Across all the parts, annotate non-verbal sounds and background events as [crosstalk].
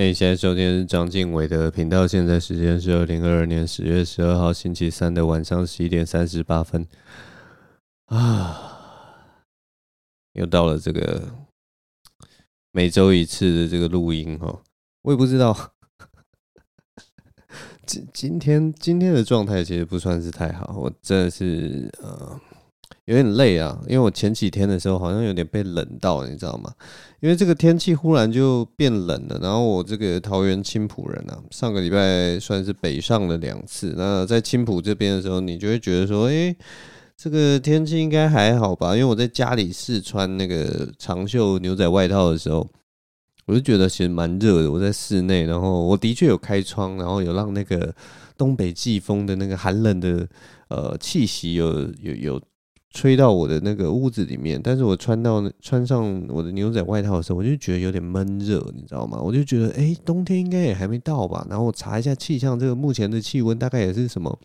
哎，现在收听是张敬伟的频道，现在时间是二零二二年十月十二号星期三的晚上十一点三十八分啊，又到了这个每周一次的这个录音哈，我也不知道今今天今天的状态其实不算是太好，我真的是呃。有点累啊，因为我前几天的时候好像有点被冷到，你知道吗？因为这个天气忽然就变冷了，然后我这个桃园青埔人啊，上个礼拜算是北上了两次。那在青埔这边的时候，你就会觉得说，诶，这个天气应该还好吧？因为我在家里试穿那个长袖牛仔外套的时候，我就觉得其实蛮热的。我在室内，然后我的确有开窗，然后有让那个东北季风的那个寒冷的呃气息有有有。吹到我的那个屋子里面，但是我穿到穿上我的牛仔外套的时候，我就觉得有点闷热，你知道吗？我就觉得，哎、冬天应该也还没到吧？然后我查一下气象，这个目前的气温大概也是什么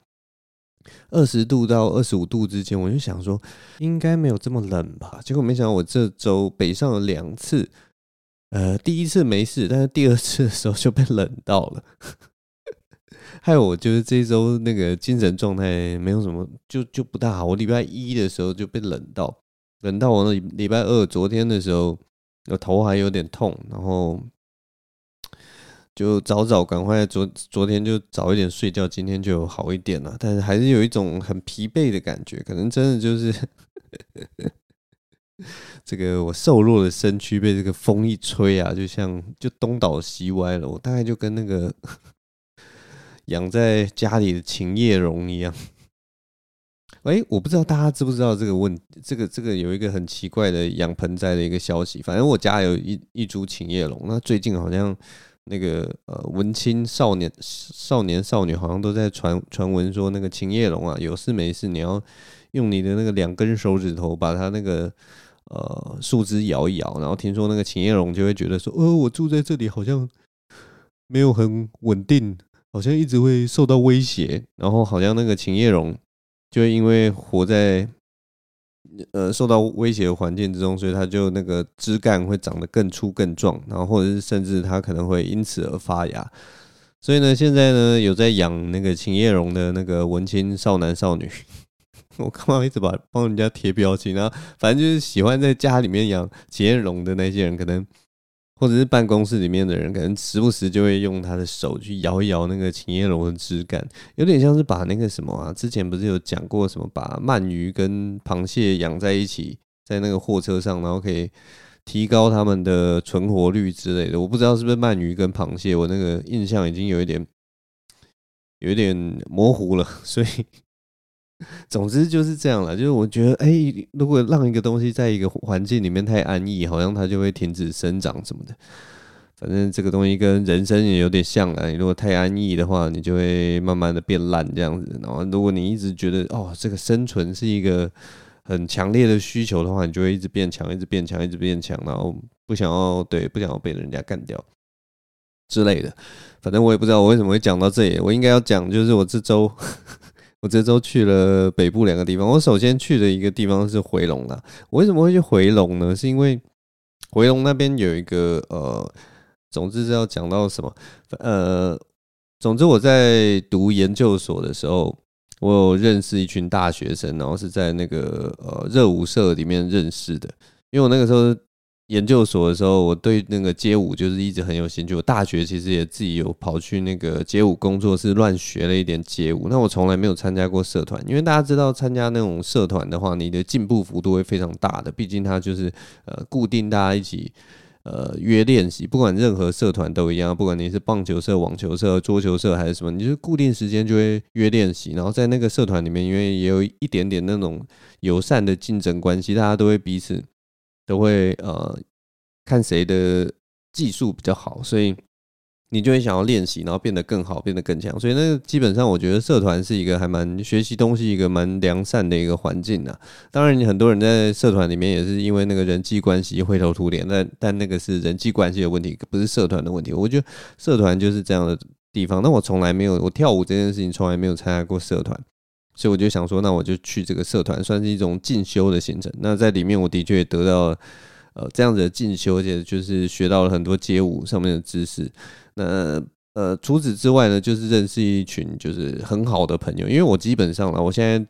二十度到二十五度之间，我就想说应该没有这么冷吧。结果没想到我这周北上了两次，呃，第一次没事，但是第二次的时候就被冷到了。还有我就是这周那个精神状态没有什么，就就不大好。我礼拜一的时候就被冷到，冷到我那礼拜二昨天的时候，我头还有点痛，然后就早早赶快昨昨天就早一点睡觉，今天就好一点了。但是还是有一种很疲惫的感觉，可能真的就是 [laughs] 这个我瘦弱的身躯被这个风一吹啊，就像就东倒西歪了。我大概就跟那个。养在家里的琴叶榕一样，[laughs] 哎，我不知道大家知不知道这个问，这个这个有一个很奇怪的养盆栽的一个消息。反正我家有一一株琴叶榕，那最近好像那个呃文青少年少年少女好像都在传传闻说，那个琴叶榕啊，有事没事你要用你的那个两根手指头把它那个呃树枝摇一摇，然后听说那个琴叶榕就会觉得说，呃，我住在这里好像没有很稳定。好像一直会受到威胁，然后好像那个秦叶榕就因为活在呃受到威胁的环境之中，所以它就那个枝干会长得更粗更壮，然后或者是甚至它可能会因此而发芽。所以呢，现在呢有在养那个秦叶榕的那个文青少男少女，[laughs] 我干嘛一直把帮人家贴标签啊？反正就是喜欢在家里面养秦叶榕的那些人，可能。或者是办公室里面的人，可能时不时就会用他的手去摇一摇那个琴叶榕的枝干，有点像是把那个什么啊，之前不是有讲过什么，把鳗鱼跟螃蟹养在一起，在那个货车上，然后可以提高他们的存活率之类的。我不知道是不是鳗鱼跟螃蟹，我那个印象已经有一点，有一点模糊了，所以。总之就是这样了，就是我觉得，哎、如果让一个东西在一个环境里面太安逸，好像它就会停止生长什么的。反正这个东西跟人生也有点像啊，你如果太安逸的话，你就会慢慢的变烂这样子。然后，如果你一直觉得哦，这个生存是一个很强烈的需求的话，你就会一直变强，一直变强，一直变强，然后不想要对，不想要被人家干掉之类的。反正我也不知道我为什么会讲到这里，我应该要讲就是我这周。我这周去了北部两个地方。我首先去的一个地方是回龙啦。我为什么会去回龙呢？是因为回龙那边有一个呃，总之是要讲到什么呃，总之我在读研究所的时候，我有认识一群大学生，然后是在那个呃热舞社里面认识的。因为我那个时候。研究所的时候，我对那个街舞就是一直很有兴趣。我大学其实也自己有跑去那个街舞工作室乱学了一点街舞。那我从来没有参加过社团，因为大家知道参加那种社团的话，你的进步幅度会非常大的。毕竟它就是呃固定大家一起呃约练习，不管任何社团都一样，不管你是棒球社、网球社、桌球社还是什么，你就固定时间就会约练习。然后在那个社团里面，因为也有一点点那种友善的竞争关系，大家都会彼此。都会呃看谁的技术比较好，所以你就会想要练习，然后变得更好，变得更强。所以那基本上，我觉得社团是一个还蛮学习东西一个蛮良善的一个环境啊。当然，你很多人在社团里面也是因为那个人际关系灰头土脸，但但那个是人际关系的问题，不是社团的问题。我觉得社团就是这样的地方。那我从来没有，我跳舞这件事情从来没有参加过社团。所以我就想说，那我就去这个社团，算是一种进修的行程。那在里面，我的确得到呃这样子的进修，而且就是学到了很多街舞上面的知识。那呃除此之外呢，就是认识一群就是很好的朋友，因为我基本上了，我现在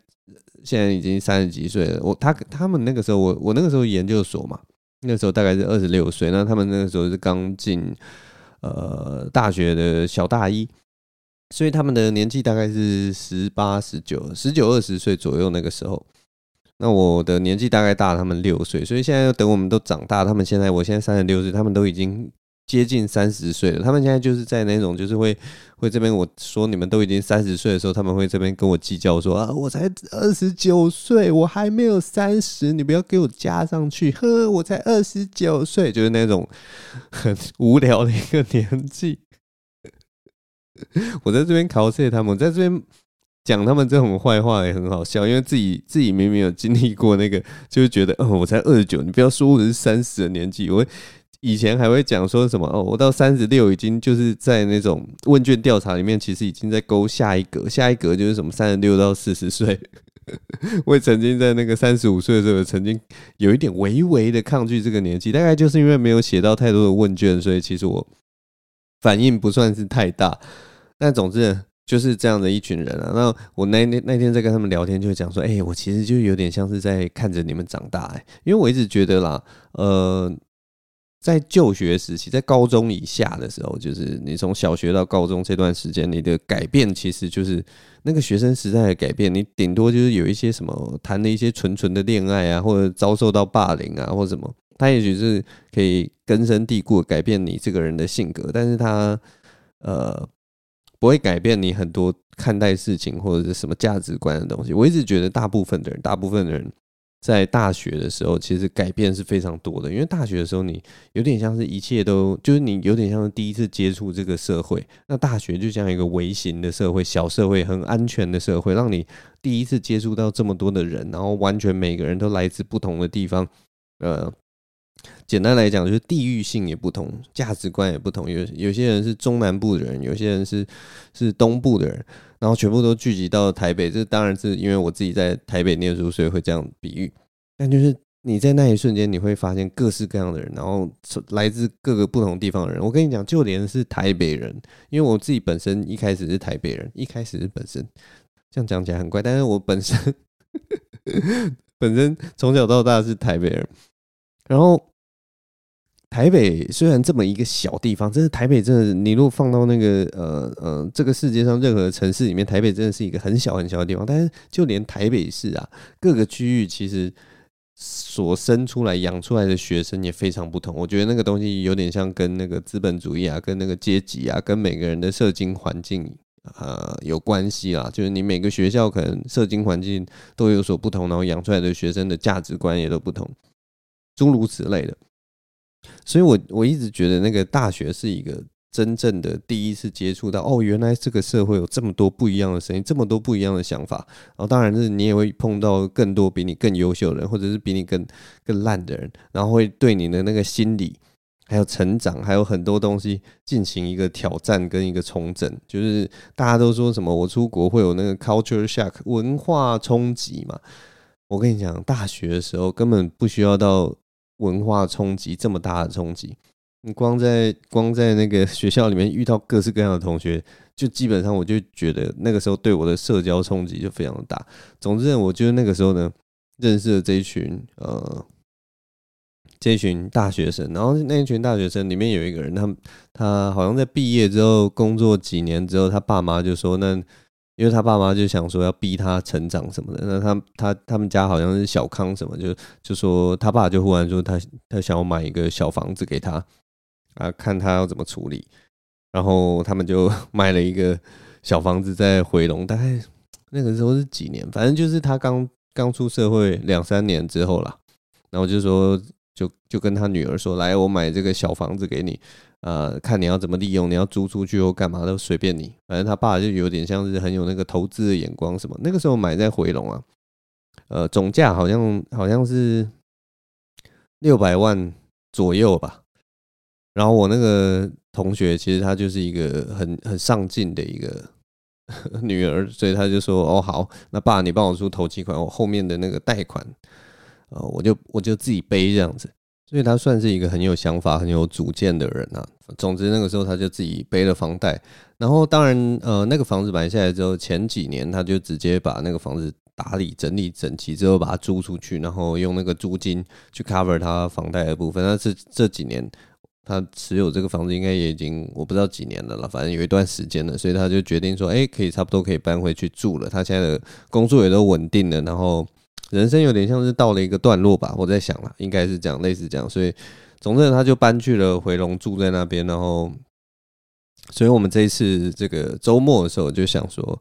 现在已经三十几岁了，我他他们那个时候我我那个时候研究所嘛，那时候大概是二十六岁，那他们那个时候是刚进呃大学的小大一。所以他们的年纪大概是十八、十九、十九、二十岁左右那个时候。那我的年纪大概大他们六岁，所以现在等我们都长大，他们现在我现在三十六岁，他们都已经接近三十岁了。他们现在就是在那种就是会会这边我说你们都已经三十岁的时候，他们会这边跟我计较说啊，我才二十九岁，我还没有三十，你不要给我加上去。呵，我才二十九岁，就是那种很无聊的一个年纪。[laughs] 我在这边考试他们，我在这边讲他们这种坏话也很好笑，因为自己自己明明有经历过那个，就是觉得哦，我才二十九，你不要说我是三十的年纪。我以前还会讲说什么哦，我到三十六已经就是在那种问卷调查里面，其实已经在勾下一格，下一格就是什么三十六到四十岁。我也曾经在那个三十五岁的时候，曾经有一点微微的抗拒这个年纪，大概就是因为没有写到太多的问卷，所以其实我。反应不算是太大，但总之就是这样的一群人啊。那我那那那天在跟他们聊天，就讲说，哎，我其实就有点像是在看着你们长大，哎，因为我一直觉得啦，呃，在就学时期，在高中以下的时候，就是你从小学到高中这段时间，你的改变其实就是那个学生时代的改变。你顶多就是有一些什么谈了一些纯纯的恋爱啊，或者遭受到霸凌啊，或者什么。他也许是可以根深蒂固改变你这个人的性格，但是他呃不会改变你很多看待事情或者是什么价值观的东西。我一直觉得大部分的人，大部分的人在大学的时候其实改变是非常多的，因为大学的时候你有点像是一切都就是你有点像是第一次接触这个社会。那大学就像一个微型的社会，小社会，很安全的社会，让你第一次接触到这么多的人，然后完全每个人都来自不同的地方，呃。简单来讲，就是地域性也不同，价值观也不同。有有些人是中南部的人，有些人是是东部的人，然后全部都聚集到台北。这当然是因为我自己在台北念书，所以会这样比喻。但就是你在那一瞬间，你会发现各式各样的人，然后来自各个不同地方的人。我跟你讲，就连是台北人，因为我自己本身一开始是台北人，一开始是本身这样讲起来很怪，但是我本身 [laughs] 本身从小到大是台北人，然后。台北虽然这么一个小地方，真的台北真的，你如果放到那个呃呃这个世界上任何城市里面，台北真的是一个很小很小的地方。但是就连台北市啊，各个区域其实所生出来养出来的学生也非常不同。我觉得那个东西有点像跟那个资本主义啊，跟那个阶级啊，跟每个人的社经环境啊有关系啦。就是你每个学校可能社经环境都有所不同，然后养出来的学生的价值观也都不同，诸如此类的。所以我，我一直觉得那个大学是一个真正的第一次接触到哦，原来这个社会有这么多不一样的声音，这么多不一样的想法。然后，当然是你也会碰到更多比你更优秀的人，或者是比你更更烂的人，然后会对你的那个心理还有成长，还有很多东西进行一个挑战跟一个重整。就是大家都说什么，我出国会有那个 culture shock 文化冲击嘛？我跟你讲，大学的时候根本不需要到。文化冲击这么大的冲击，你光在光在那个学校里面遇到各式各样的同学，就基本上我就觉得那个时候对我的社交冲击就非常的大。总之，我觉得那个时候呢，认识了这一群呃这一群大学生，然后那一群大学生里面有一个人，他他好像在毕业之后工作几年之后，他爸妈就说那。因为他爸妈就想说要逼他成长什么的，那他他他们家好像是小康什么，就就说他爸就忽然说他他想要买一个小房子给他啊，看他要怎么处理，然后他们就 [laughs] 买了一个小房子在回龙，大概那个时候是几年，反正就是他刚刚出社会两三年之后啦，然后就说就就跟他女儿说，来我买这个小房子给你。呃，看你要怎么利用，你要租出去或干嘛都随便你。反正他爸就有点像是很有那个投资的眼光什么。那个时候买在回龙啊，呃，总价好像好像是六百万左右吧。然后我那个同学其实他就是一个很很上进的一个 [laughs] 女儿，所以他就说：“哦，好，那爸你帮我出头期款，我后面的那个贷款，呃，我就我就自己背这样子。”所以他算是一个很有想法、很有主见的人啊。总之那个时候他就自己背了房贷，然后当然呃那个房子买下来之后，前几年他就直接把那个房子打理整理整齐之后把它租出去，然后用那个租金去 cover 他房贷的部分。但是这几年他持有这个房子应该也已经我不知道几年了了，反正有一段时间了，所以他就决定说，哎，可以差不多可以搬回去住了。他现在的工作也都稳定了，然后人生有点像是到了一个段落吧，我在想了，应该是这样，类似这样，所以。总之，他就搬去了回龙，住在那边。然后，所以我们这一次这个周末的时候，就想说，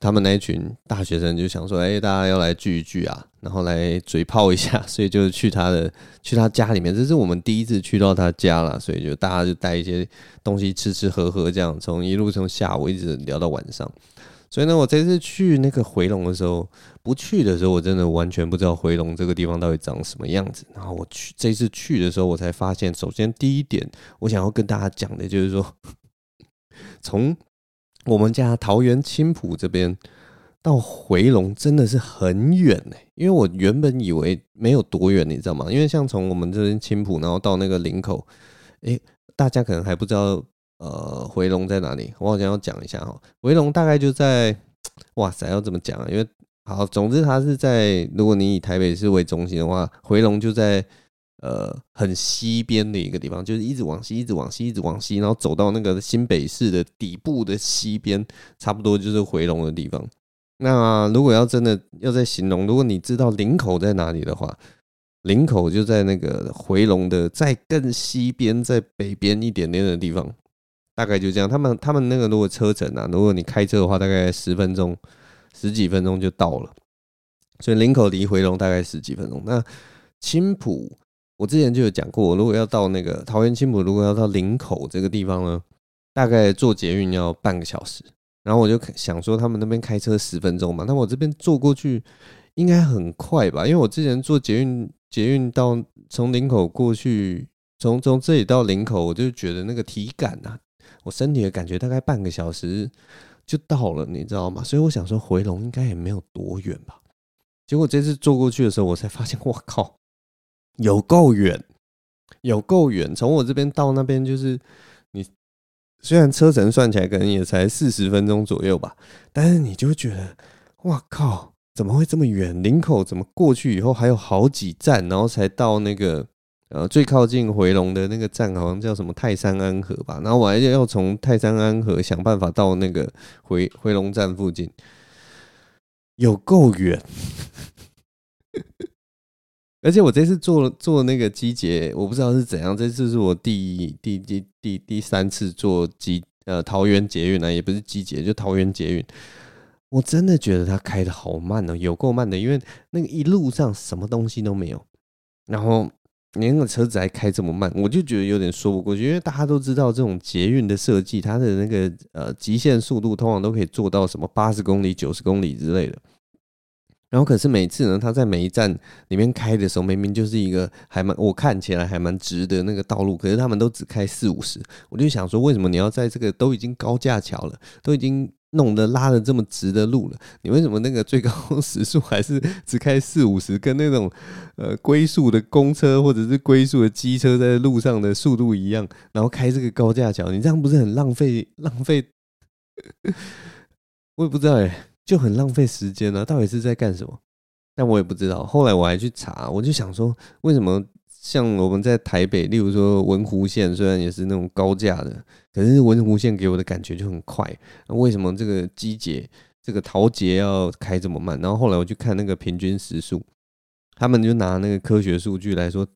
他们那一群大学生就想说，哎，大家要来聚一聚啊，然后来嘴炮一下。[laughs] 所以就去他的去他家里面，这是我们第一次去到他家了。所以就大家就带一些东西吃吃喝喝，这样从一路从下午一直聊到晚上。所以呢，我这次去那个回龙的时候，不去的时候，我真的完全不知道回龙这个地方到底长什么样子。然后我去这次去的时候，我才发现，首先第一点，我想要跟大家讲的就是说，[laughs] 从我们家桃园青浦这边到回龙真的是很远呢。因为我原本以为没有多远，你知道吗？因为像从我们这边青浦，然后到那个林口，诶，大家可能还不知道。呃，回龙在哪里？我好像要讲一下哈。回龙大概就在，哇塞，要怎么讲啊？因为好，总之它是在，如果你以台北市为中心的话，回龙就在呃很西边的一个地方，就是一直往西，一直往西，一直往西，然后走到那个新北市的底部的西边，差不多就是回龙的地方。那如果要真的要在形容，如果你知道林口在哪里的话，林口就在那个回龙的再更西边，在北边一点点的地方。大概就这样，他们他们那个如果车程啊，如果你开车的话，大概十分钟、十几分钟就到了。所以林口离回龙大概十几分钟。那青埔，我之前就有讲过，如果要到那个桃园青埔，如果要到林口这个地方呢，大概坐捷运要半个小时。然后我就想说，他们那边开车十分钟嘛，那我这边坐过去应该很快吧？因为我之前坐捷运，捷运到从林口过去，从从这里到林口，我就觉得那个体感啊。我身体的感觉大概半个小时就到了，你知道吗？所以我想说回龙应该也没有多远吧。结果这次坐过去的时候，我才发现，我靠，有够远，有够远。从我这边到那边，就是你虽然车程算起来可能也才四十分钟左右吧，但是你就觉得，哇靠，怎么会这么远？林口怎么过去以后还有好几站，然后才到那个。呃，最靠近回龙的那个站好像叫什么泰山安和吧，然后我还要从泰山安和想办法到那个回回龙站附近，有够远。[laughs] 而且我这次坐坐那个机捷，我不知道是怎样，这次是我第第第第第三次坐机呃桃园捷运呢，也不是机捷，就桃园捷运，我真的觉得它开的好慢哦，有够慢的，因为那个一路上什么东西都没有，然后。连个车子还开这么慢，我就觉得有点说不过去。因为大家都知道，这种捷运的设计，它的那个呃极限速度通常都可以做到什么八十公里、九十公里之类的。然后可是每次呢，它在每一站里面开的时候，明明就是一个还蛮我看起来还蛮直的那个道路，可是他们都只开四五十。我就想说，为什么你要在这个都已经高架桥了，都已经。弄得拉的这么直的路了，你为什么那个最高时速还是只开四五十，跟那种呃龟速的公车或者是龟速的机车在路上的速度一样？然后开这个高架桥，你这样不是很浪费浪费？我也不知道哎，就很浪费时间呢、啊。到底是在干什么？但我也不知道。后来我还去查，我就想说，为什么？像我们在台北，例如说文湖线，虽然也是那种高架的，可是文湖线给我的感觉就很快。那为什么这个机捷、这个桃捷要开这么慢？然后后来我去看那个平均时速，他们就拿那个科学数据来说，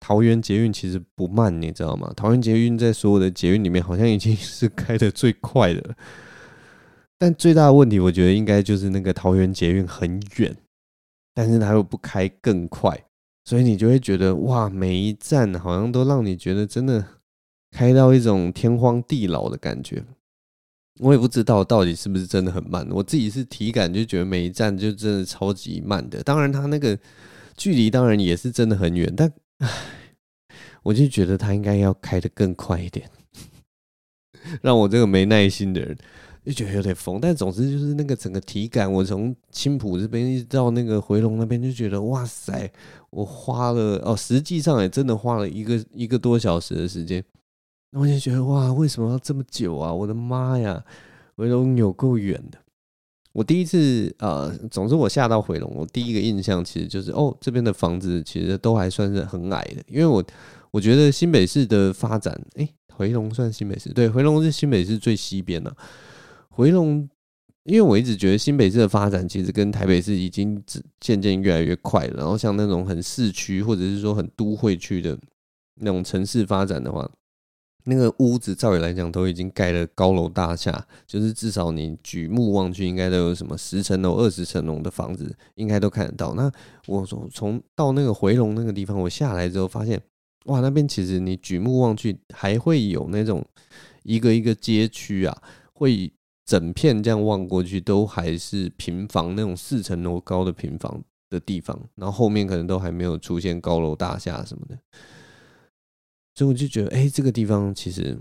桃园捷运其实不慢，你知道吗？桃园捷运在所有的捷运里面，好像已经是开的最快的。但最大的问题，我觉得应该就是那个桃园捷运很远，但是它又不开更快。所以你就会觉得哇，每一站好像都让你觉得真的开到一种天荒地老的感觉。我也不知道到底是不是真的很慢，我自己是体感就觉得每一站就真的超级慢的。当然，它那个距离当然也是真的很远，但唉，我就觉得它应该要开得更快一点，[laughs] 让我这个没耐心的人就觉得有点疯。但总之就是那个整个体感，我从青浦这边一直到那个回龙那边，就觉得哇塞，我花了哦，实际上也真的花了一个一个多小时的时间。那我就觉得哇，为什么要这么久啊？我的妈呀，回龙有够远的。我第一次呃，总之我下到回龙，我第一个印象其实就是哦，这边的房子其实都还算是很矮的，因为我我觉得新北市的发展，诶，回龙算新北市，对，回龙是新北市最西边的。回龙，因为我一直觉得新北市的发展其实跟台北市已经渐渐越来越快了，然后像那种很市区或者是说很都会区的那种城市发展的话。那个屋子，照理来讲都已经盖了高楼大厦，就是至少你举目望去，应该都有什么十层楼、二十层楼的房子，应该都看得到。那我从从到那个回龙那个地方，我下来之后发现，哇，那边其实你举目望去，还会有那种一个一个街区啊，会整片这样望过去，都还是平房那种四层楼高的平房的地方，然后后面可能都还没有出现高楼大厦什么的。所以我就觉得，哎、这个地方其实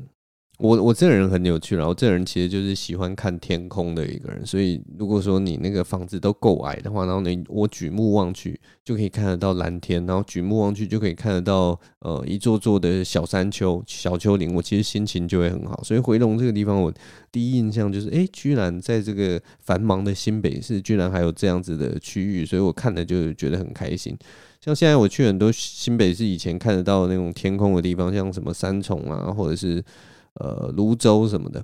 我我这个人很有趣，然后这个人其实就是喜欢看天空的一个人。所以如果说你那个房子都够矮的话，然后你我举目望去就可以看得到蓝天，然后举目望去就可以看得到呃一座座的小山丘、小丘陵，我其实心情就会很好。所以回龙这个地方，我第一印象就是，哎、居然在这个繁忙的新北市，居然还有这样子的区域，所以我看了就觉得很开心。像现在我去很多新北市以前看得到那种天空的地方，像什么三重啊，或者是呃泸州什么的，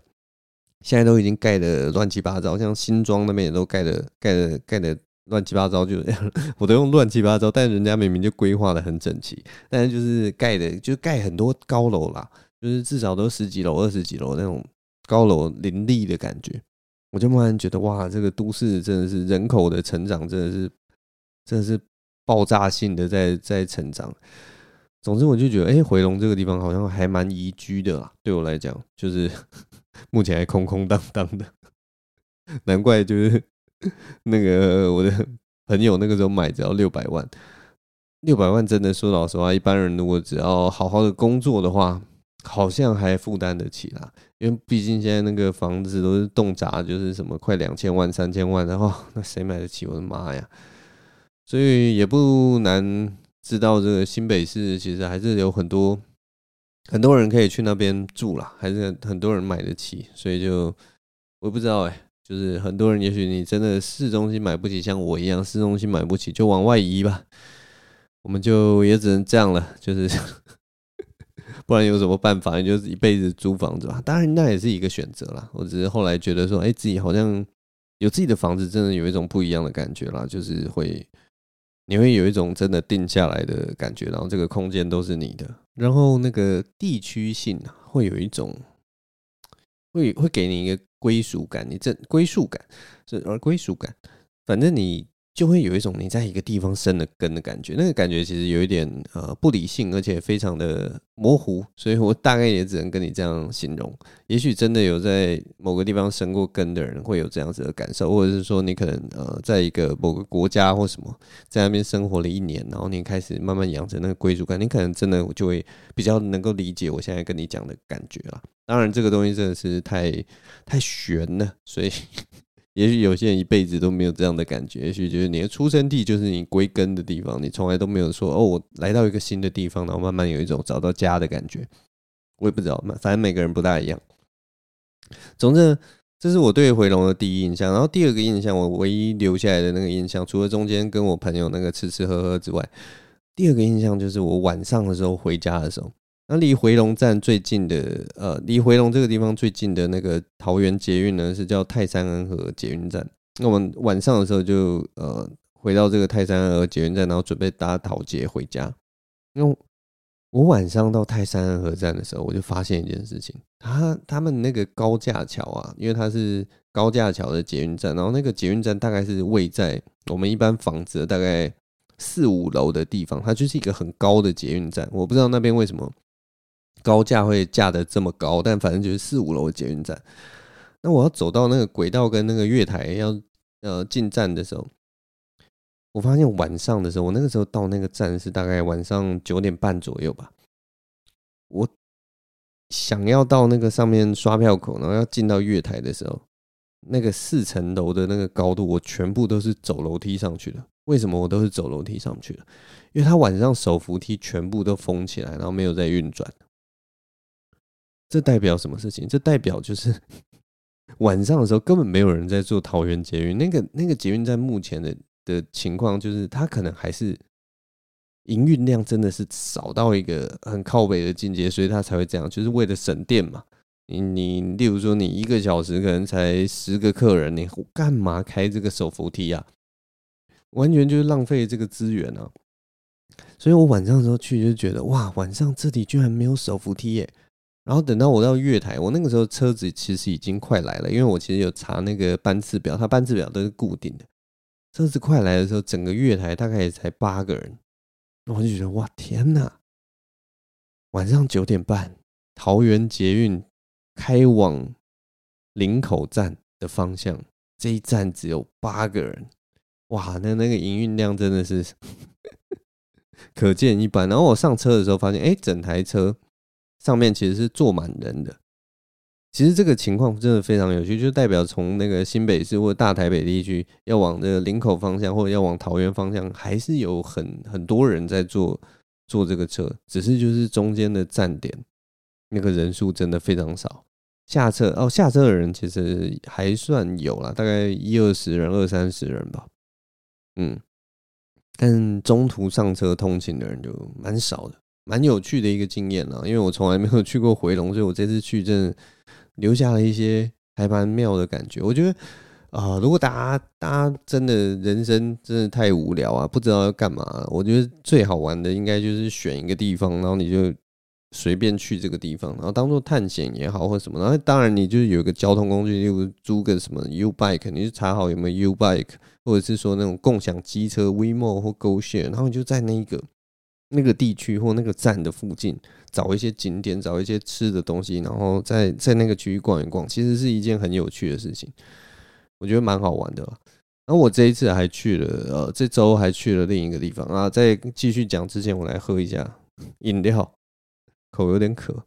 现在都已经盖得乱七八糟。像新庄那边也都盖得盖得盖得乱七八糟，就这样 [laughs] 我都用乱七八糟，但人家明明就规划得很整齐，但是就是盖的就盖很多高楼啦，就是至少都十几楼、二十几楼那种高楼林立的感觉。我就慢慢觉得哇，这个都市真的是人口的成长，真的是真的是。爆炸性的在在成长，总之我就觉得，哎，回龙这个地方好像还蛮宜居的啦。对我来讲，就是 [laughs] 目前还空空荡荡的，[laughs] 难怪就是那个我的朋友那个时候买只要六百万，六百万真的说老实话，一般人如果只要好好的工作的话，好像还负担得起啦。因为毕竟现在那个房子都是动辄就是什么快两千万、三千万，然后那谁买得起？我的妈呀！所以也不难知道，这个新北市其实还是有很多很多人可以去那边住啦，还是很多人买得起。所以就我不知道哎，就是很多人也许你真的市中心买不起，像我一样市中心买不起，就往外移吧。我们就也只能这样了，就是 [laughs] 不然有什么办法？你就是一辈子租房子吧。当然那也是一个选择啦。我只是后来觉得说，哎，自己好像有自己的房子，真的有一种不一样的感觉啦，就是会。你会有一种真的定下来的感觉，然后这个空间都是你的，然后那个地区性会有一种，会会给你一个归属感，你这归属感是而归属感，反正你。就会有一种你在一个地方生了根的感觉，那个感觉其实有一点呃不理性，而且非常的模糊，所以我大概也只能跟你这样形容。也许真的有在某个地方生过根的人会有这样子的感受，或者是说你可能呃在一个某个国家或什么在那边生活了一年，然后你开始慢慢养成那个归属感，你可能真的就会比较能够理解我现在跟你讲的感觉了。当然，这个东西真的是太太玄了，所以。也许有些人一辈子都没有这样的感觉，也许就是你的出生地就是你归根的地方，你从来都没有说哦，我来到一个新的地方，然后慢慢有一种找到家的感觉。我也不知道，反正每个人不大一样。总之，这是我对回龙的第一印象。然后第二个印象，我唯一留下来的那个印象，除了中间跟我朋友那个吃吃喝喝之外，第二个印象就是我晚上的时候回家的时候。那离回龙站最近的，呃，离回龙这个地方最近的那个桃园捷运呢，是叫泰山安和捷运站。那我们晚上的时候就呃回到这个泰山安和捷运站，然后准备搭桃捷回家。因为我晚上到泰山安和站的时候，我就发现一件事情，他他们那个高架桥啊，因为它是高架桥的捷运站，然后那个捷运站大概是位在我们一般房子大概四五楼的地方，它就是一个很高的捷运站。我不知道那边为什么。高架会架得这么高，但反正就是四五楼的捷运站。那我要走到那个轨道跟那个月台要呃进站的时候，我发现晚上的时候，我那个时候到那个站是大概晚上九点半左右吧。我想要到那个上面刷票口，然后要进到月台的时候，那个四层楼的那个高度，我全部都是走楼梯上去的。为什么我都是走楼梯上去的？因为它晚上手扶梯全部都封起来，然后没有在运转。这代表什么事情？这代表就是 [laughs] 晚上的时候根本没有人在做桃园捷运。那个那个捷运在目前的的情况，就是它可能还是营运量真的是少到一个很靠北的境界，所以它才会这样，就是为了省电嘛。你你，例如说你一个小时可能才十个客人，你干嘛开这个手扶梯啊？完全就是浪费这个资源啊！所以我晚上的时候去就觉得哇，晚上这里居然没有手扶梯耶！然后等到我到月台，我那个时候车子其实已经快来了，因为我其实有查那个班次表，它班次表都是固定的。车子快来的时候，整个月台大概也才八个人，我就觉得哇天哪！晚上九点半，桃园捷运。开往林口站的方向，这一站只有八个人，哇，那那个营运量真的是 [laughs] 可见一斑。然后我上车的时候发现，哎，整台车上面其实是坐满人的。其实这个情况真的非常有趣，就代表从那个新北市或大台北地区要往这个林口方向，或者要往桃园方向，还是有很很多人在坐坐这个车，只是就是中间的站点那个人数真的非常少。下车哦，下车的人其实还算有啦，大概一二十人、二三十人吧。嗯，但中途上车通勤的人就蛮少的，蛮有趣的一个经验啦。因为我从来没有去过回龙，所以我这次去真的留下了一些还蛮妙的感觉。我觉得啊、如果大家大家真的人生真的太无聊啊，不知道要干嘛，我觉得最好玩的应该就是选一个地方，然后你就。随便去这个地方，然后当做探险也好，或什么，然后当然你就是有一个交通工具，例如租个什么 U Bike，你就查好有没有 U Bike，或者是说那种共享机车 WeMo 或 GoShare，然后你就在那一个那个地区或那个站的附近找一些景点，找一些吃的东西，然后在在那个区域逛一逛，其实是一件很有趣的事情，我觉得蛮好玩的。然后我这一次还去了，呃，这周还去了另一个地方啊。在继续讲之前，我来喝一下饮料。口有点渴。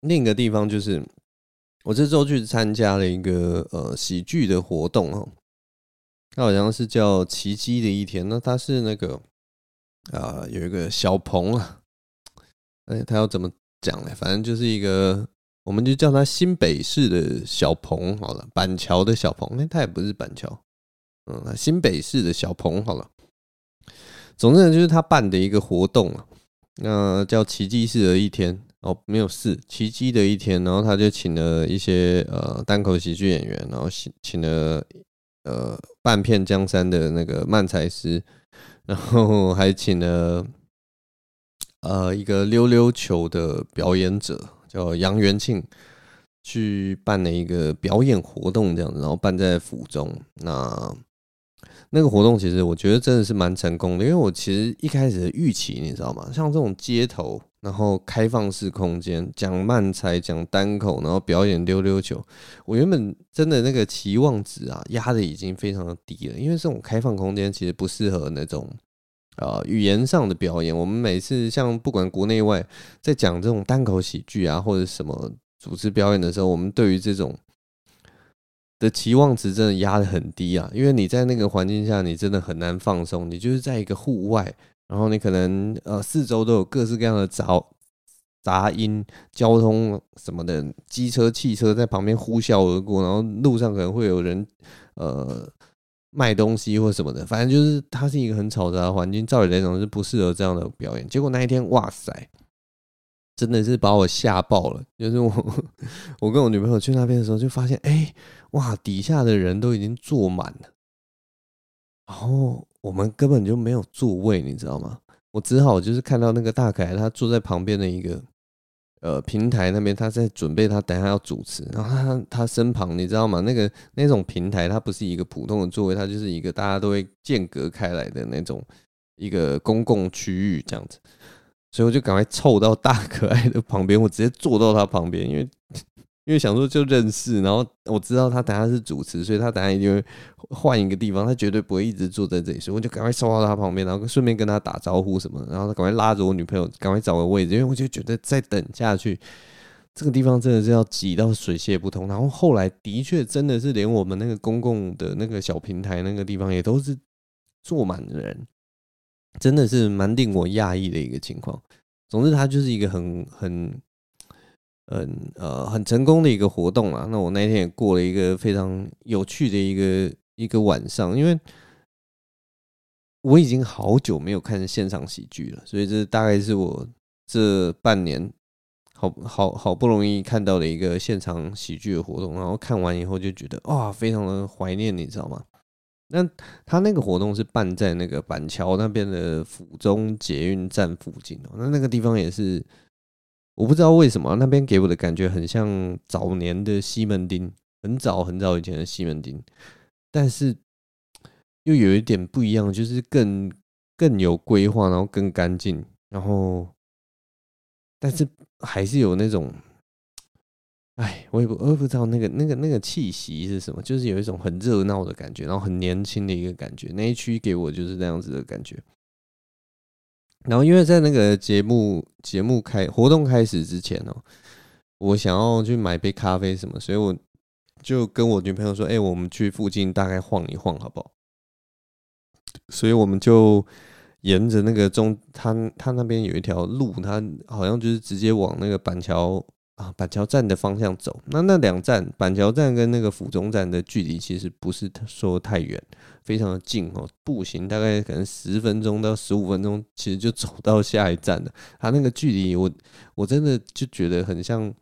另一个地方就是，我这周去参加了一个呃喜剧的活动哦，他好像是叫“奇迹的一天”。那他是那个啊、有一个小鹏啊，[laughs] 哎，他要怎么讲呢？反正就是一个，我们就叫他新北市的小鹏好了，板桥的小鹏。那他也不是板桥，嗯，新北市的小鹏好了。总之呢，就是他办的一个活动啊，那叫奇迹式的一天哦，没有事，奇迹的一天。然后他就请了一些呃单口喜剧演员，然后请请了呃半片江山的那个漫才师，然后还请了呃一个溜溜球的表演者叫杨元庆，去办了一个表演活动这样子，然后办在府中那。那个活动其实我觉得真的是蛮成功的，因为我其实一开始的预期你知道吗？像这种街头，然后开放式空间，讲慢才、讲单口，然后表演溜溜球，我原本真的那个期望值啊压的已经非常的低了，因为这种开放空间其实不适合那种啊、语言上的表演。我们每次像不管国内外在讲这种单口喜剧啊或者什么主持表演的时候，我们对于这种的期望值真的压得很低啊，因为你在那个环境下，你真的很难放松。你就是在一个户外，然后你可能呃四周都有各式各样的杂杂音、交通什么的，机车、汽车在旁边呼啸而过，然后路上可能会有人呃卖东西或什么的，反正就是它是一个很嘈杂的环境。照理来讲是不适合这样的表演。结果那一天，哇塞！真的是把我吓爆了，就是我，我跟我女朋友去那边的时候，就发现，哎，哇，底下的人都已经坐满了，然后我们根本就没有座位，你知道吗？我只好就是看到那个大凯，他坐在旁边的一个呃平台那边，他在准备他等下要主持，然后他他身旁，你知道吗？那个那种平台，它不是一个普通的座位，它就是一个大家都会间隔开来的那种一个公共区域这样子。所以我就赶快凑到大可爱的旁边，我直接坐到他旁边，因为因为想说就认识，然后我知道他等下是主持，所以他等下一定会换一个地方，他绝对不会一直坐在这里，所以我就赶快凑到他旁边，然后顺便跟他打招呼什么，然后他赶快拉着我女朋友赶快找个位置，因为我就觉得再等下去这个地方真的是要挤到水泄不通。然后后来的确真的是连我们那个公共的那个小平台那个地方也都是坐满的人，真的是蛮令我讶异的一个情况。总之，他就是一个很很。嗯呃，很成功的一个活动啊。那我那天也过了一个非常有趣的一个一个晚上，因为我已经好久没有看现场喜剧了，所以这大概是我这半年好好好不容易看到的一个现场喜剧的活动。然后看完以后就觉得哇，非常的怀念，你知道吗？那他那个活动是办在那个板桥那边的府中捷运站附近哦，那那个地方也是。我不知道为什么那边给我的感觉很像早年的西门町，很早很早以前的西门町，但是又有一点不一样，就是更更有规划，然后更干净，然后但是还是有那种，哎，我也不我也不知道那个那个那个气息是什么，就是有一种很热闹的感觉，然后很年轻的一个感觉，那一区给我就是那样子的感觉。然后，因为在那个节目节目开活动开始之前哦，我想要去买杯咖啡什么，所以我就跟我女朋友说：“哎，我们去附近大概晃一晃，好不好？”所以我们就沿着那个中，他他那边有一条路，他好像就是直接往那个板桥。啊，板桥站的方向走，那那两站，板桥站跟那个府中站的距离其实不是说太远，非常的近哦，步行大概可能十分钟到十五分钟，其实就走到下一站了。它那个距离，我我真的就觉得很像，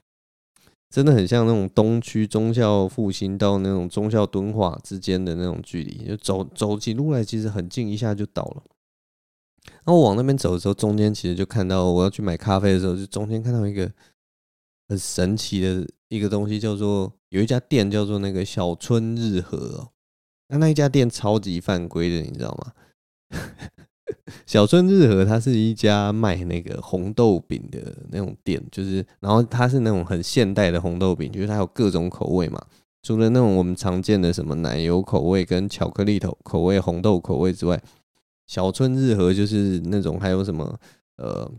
真的很像那种东区忠孝复兴到那种忠孝敦化之间的那种距离，就走走起路来其实很近，一下就到了。然后我往那边走的时候，中间其实就看到我要去买咖啡的时候，就中间看到一个。很神奇的一个东西，叫做有一家店叫做那个小春日和哦，那那一家店超级犯规的，你知道吗？[laughs] 小春日和它是一家卖那个红豆饼的那种店，就是然后它是那种很现代的红豆饼，就是它有各种口味嘛，除了那种我们常见的什么奶油口味跟巧克力口口味、红豆口味之外，小春日和就是那种还有什么呃。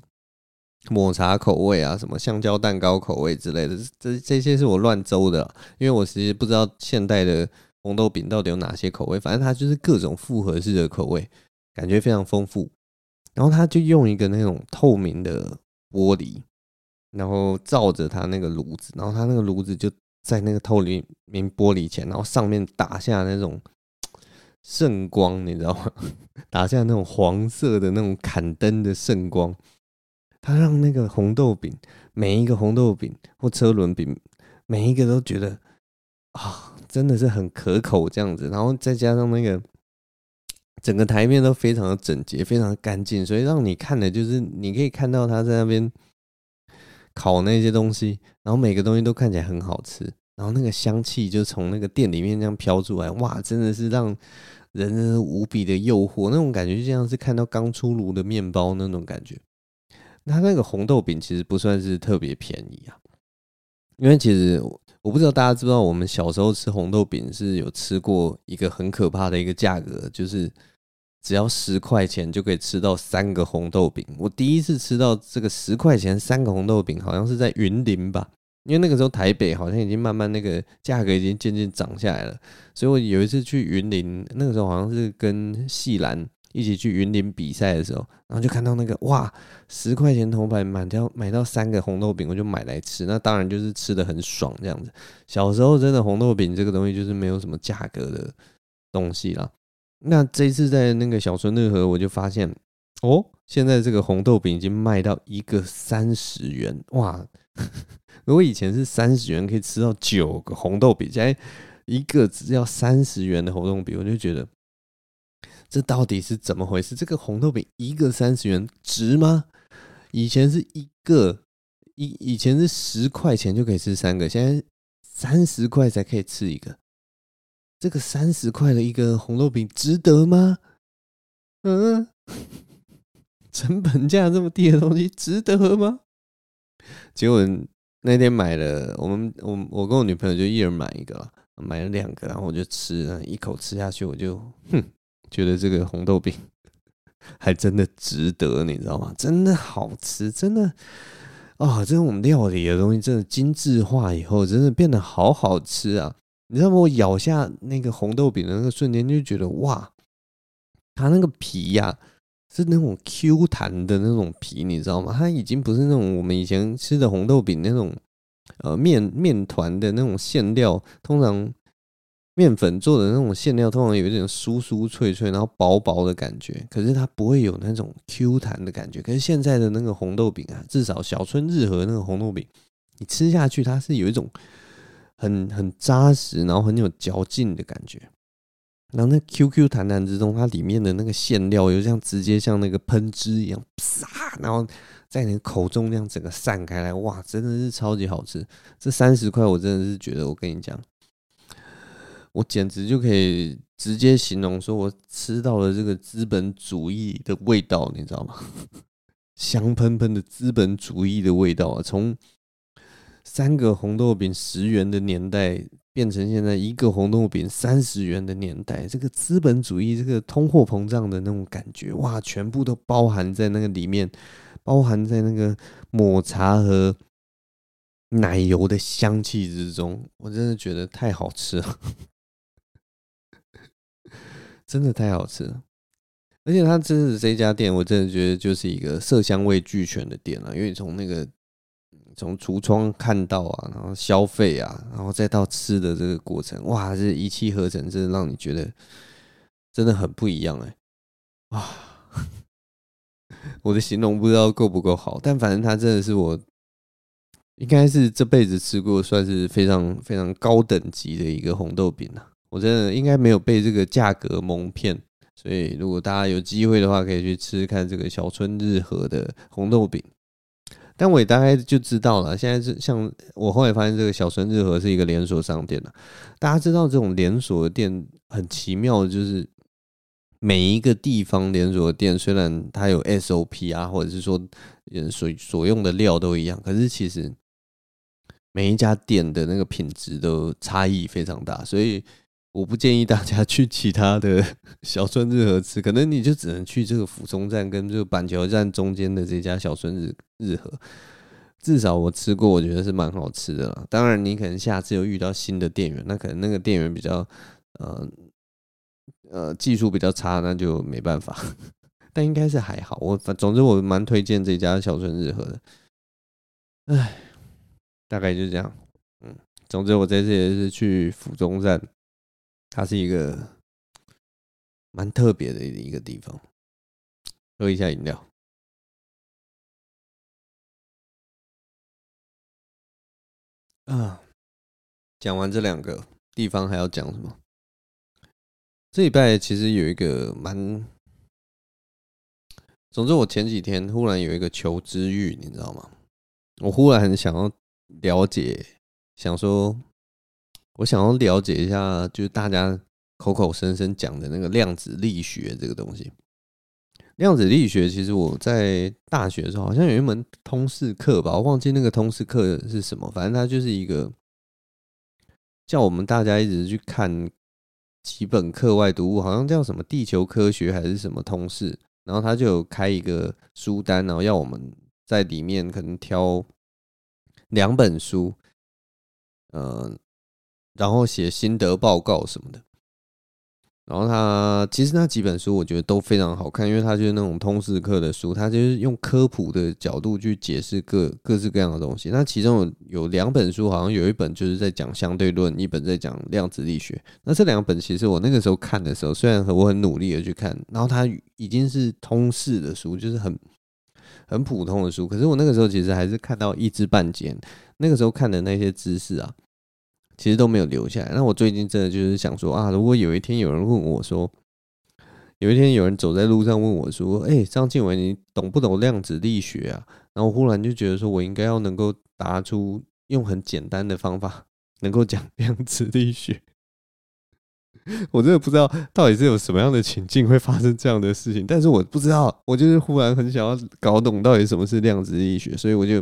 抹茶口味啊，什么香蕉蛋糕口味之类的，这这些是我乱诌的，因为我其实不知道现代的红豆饼到底有哪些口味，反正它就是各种复合式的口味，感觉非常丰富。然后他就用一个那种透明的玻璃，然后照着他那个炉子，然后他那个炉子就在那个透明玻璃前，然后上面打下那种圣光，你知道吗？[laughs] 打下那种黄色的那种砍灯的圣光。他让那个红豆饼，每一个红豆饼或车轮饼，每一个都觉得啊，真的是很可口这样子。然后再加上那个整个台面都非常的整洁，非常的干净，所以让你看的就是你可以看到他在那边烤那些东西，然后每个东西都看起来很好吃，然后那个香气就从那个店里面这样飘出来，哇，真的是让人无比的诱惑，那种感觉就像是看到刚出炉的面包那种感觉。它那个红豆饼其实不算是特别便宜啊，因为其实我不知道大家知不知道，我们小时候吃红豆饼是有吃过一个很可怕的一个价格，就是只要十块钱就可以吃到三个红豆饼。我第一次吃到这个十块钱三个红豆饼，好像是在云林吧，因为那个时候台北好像已经慢慢那个价格已经渐渐涨下来了，所以我有一次去云林，那个时候好像是跟细兰。一起去云林比赛的时候，然后就看到那个哇，十块钱铜板买掉买到三个红豆饼，我就买来吃。那当然就是吃的很爽这样子。小时候真的红豆饼这个东西就是没有什么价格的东西啦。那这一次在那个小春乐和，我就发现哦，现在这个红豆饼已经卖到一个三十元哇！[laughs] 如果以前是三十元可以吃到九个红豆饼，现在一个只要三十元的红豆饼，我就觉得。这到底是怎么回事？这个红豆饼一个三十元值吗？以前是一个以以前是十块钱就可以吃三个，现在三十块才可以吃一个。这个三十块的一个红豆饼值得吗？嗯，[laughs] 成本价这么低的东西值得吗？结果那天买了，我们我我跟我女朋友就一人买一个，买了两个，然后我就吃，一口吃下去，我就哼。觉得这个红豆饼 [laughs] 还真的值得，你知道吗？真的好吃，真的啊，这种料理的东西真的精致化以后，真的变得好好吃啊！你知道吗？我咬下那个红豆饼的那个瞬间，就觉得哇，它那个皮呀、是那种 Q 弹的那种皮，你知道吗？它已经不是那种我们以前吃的红豆饼那种呃面面团的那种馅料，通常。面粉做的那种馅料，通常有一点酥酥脆脆，然后薄薄的感觉，可是它不会有那种 Q 弹的感觉。可是现在的那个红豆饼啊，至少小春日和那个红豆饼，你吃下去它是有一种很很扎实，然后很有嚼劲的感觉。然后那 Q Q 弹弹之中，它里面的那个馅料又像直接像那个喷汁一样，啪，然后在你口中那样整个散开来，哇，真的是超级好吃。这三十块，我真的是觉得，我跟你讲。我简直就可以直接形容说，我吃到了这个资本主义的味道，你知道吗？[laughs] 香喷喷的资本主义的味道啊！从三个红豆饼十元的年代，变成现在一个红豆饼三十元的年代，这个资本主义、这个通货膨胀的那种感觉，哇，全部都包含在那个里面，包含在那个抹茶和奶油的香气之中，我真的觉得太好吃了。真的太好吃了，而且它真的这家店，我真的觉得就是一个色香味俱全的店了。因为从那个从橱窗看到啊，然后消费啊，然后再到吃的这个过程，哇，这一气呵成，真的让你觉得真的很不一样哎！哇，[laughs] 我的形容不知道够不够好，但反正它真的是我应该是这辈子吃过算是非常非常高等级的一个红豆饼了。我真的应该没有被这个价格蒙骗，所以如果大家有机会的话，可以去吃吃看这个小春日和的红豆饼。但我也大概就知道了，现在是像我后来发现，这个小春日和是一个连锁商店了。大家知道这种连锁店很奇妙的，就是每一个地方连锁店，虽然它有 SOP 啊，或者是说所所用的料都一样，可是其实每一家店的那个品质都差异非常大，所以。我不建议大家去其他的小春日和吃，可能你就只能去这个府中站跟这个板桥站中间的这家小春日日和。至少我吃过，我觉得是蛮好吃的啦。当然，你可能下次又遇到新的店员，那可能那个店员比较呃呃技术比较差，那就没办法。[laughs] 但应该是还好。我反总之我蛮推荐这家小春日和的。唉，大概就这样。嗯，总之我这次也是去府中站。它是一个蛮特别的一个地方，喝一下饮料。啊，讲完这两个地方，还要讲什么？这礼拜其实有一个蛮……总之，我前几天忽然有一个求知欲，你知道吗？我忽然很想要了解，想说。我想要了解一下，就是大家口口声声讲的那个量子力学这个东西。量子力学其实我在大学的时候好像有一门通识课吧，我忘记那个通识课是什么，反正它就是一个叫我们大家一直去看几本课外读物，好像叫什么地球科学还是什么通识，然后他就有开一个书单，然后要我们在里面可能挑两本书，呃。然后写心得报告什么的，然后他其实那几本书我觉得都非常好看，因为他就是那种通识课的书，他就是用科普的角度去解释各各式各样的东西。那其中有有两本书，好像有一本就是在讲相对论，一本在讲量子力学。那这两本其实我那个时候看的时候，虽然我很努力的去看，然后它已经是通识的书，就是很很普通的书，可是我那个时候其实还是看到一知半解。那个时候看的那些知识啊。其实都没有留下来。那我最近真的就是想说啊，如果有一天有人问我说，有一天有人走在路上问我说，哎，张晋唯，你懂不懂量子力学啊？然后忽然就觉得说，我应该要能够答出用很简单的方法，[laughs] 能够讲量子力学。我真的不知道到底是有什么样的情境会发生这样的事情，但是我不知道，我就是忽然很想要搞懂到底什么是量子力学，所以我就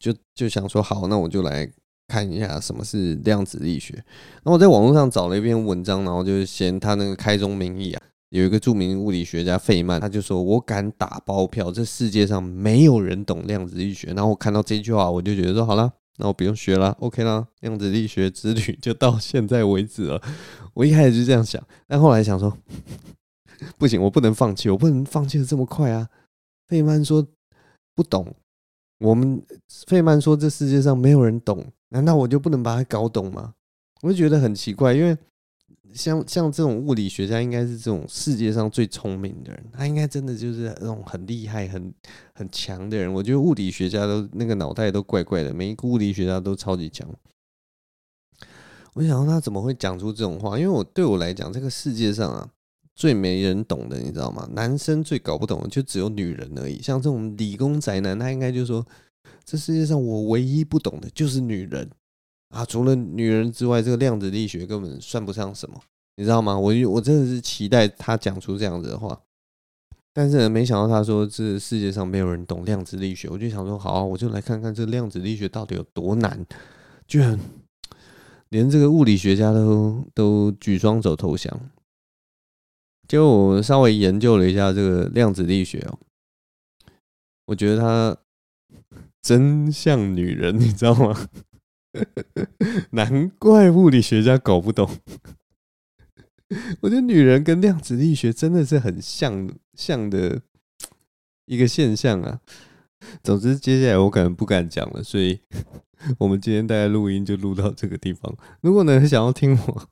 就就想说，好，那我就来。看一下什么是量子力学。那我在网络上找了一篇文章，然后就是先他那个开宗明义啊，有一个著名物理学家费曼，他就说：“我敢打包票，这世界上没有人懂量子力学。”然后我看到这句话，我就觉得说：“好了，那我不用学了，OK 啦，量子力学之旅就到现在为止了。”我一开始就这样想，但后来想说：“ [laughs] 不行，我不能放弃，我不能放弃的这么快啊！”费曼说：“不懂。”我们费曼说：“这世界上没有人懂，难道我就不能把它搞懂吗？”我就觉得很奇怪，因为像像这种物理学家，应该是这种世界上最聪明的人，他应该真的就是那种很厉害、很很强的人。我觉得物理学家都那个脑袋都怪怪的，每一个物理学家都超级强。我想说他怎么会讲出这种话？因为我对我来讲，这个世界上啊。最没人懂的，你知道吗？男生最搞不懂的就只有女人而已。像这种理工宅男，他应该就说：这世界上我唯一不懂的就是女人啊！除了女人之外，这个量子力学根本算不上什么，你知道吗？我我真的是期待他讲出这样子的话，但是没想到他说这世界上没有人懂量子力学。我就想说，好，我就来看看这量子力学到底有多难，居然连这个物理学家都都举双手投降。就我稍微研究了一下这个量子力学哦，我觉得它真像女人，[laughs] 你知道吗？[laughs] 难怪物理学家搞不懂。[laughs] 我觉得女人跟量子力学真的是很像像的一个现象啊。总之，接下来我可能不敢讲了，所以我们今天大概录音就录到这个地方。如果呢，想要听我。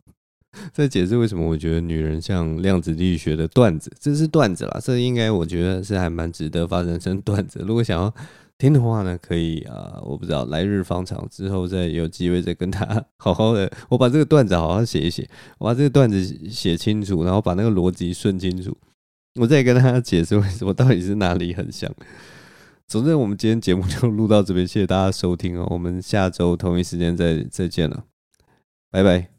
再解释为什么我觉得女人像量子力学的段子，这是段子啦，这应该我觉得是还蛮值得发展成段子。如果想要听的话呢，可以啊，我不知道来日方长，之后再有机会再跟他好好的，[laughs] 我把这个段子好好写一写，我把这个段子写清楚，然后把那个逻辑顺清楚，我再跟他解释为什么到底是哪里很像。总之，我们今天节目就录到这边，谢谢大家收听哦，我们下周同一时间再再见了，拜拜。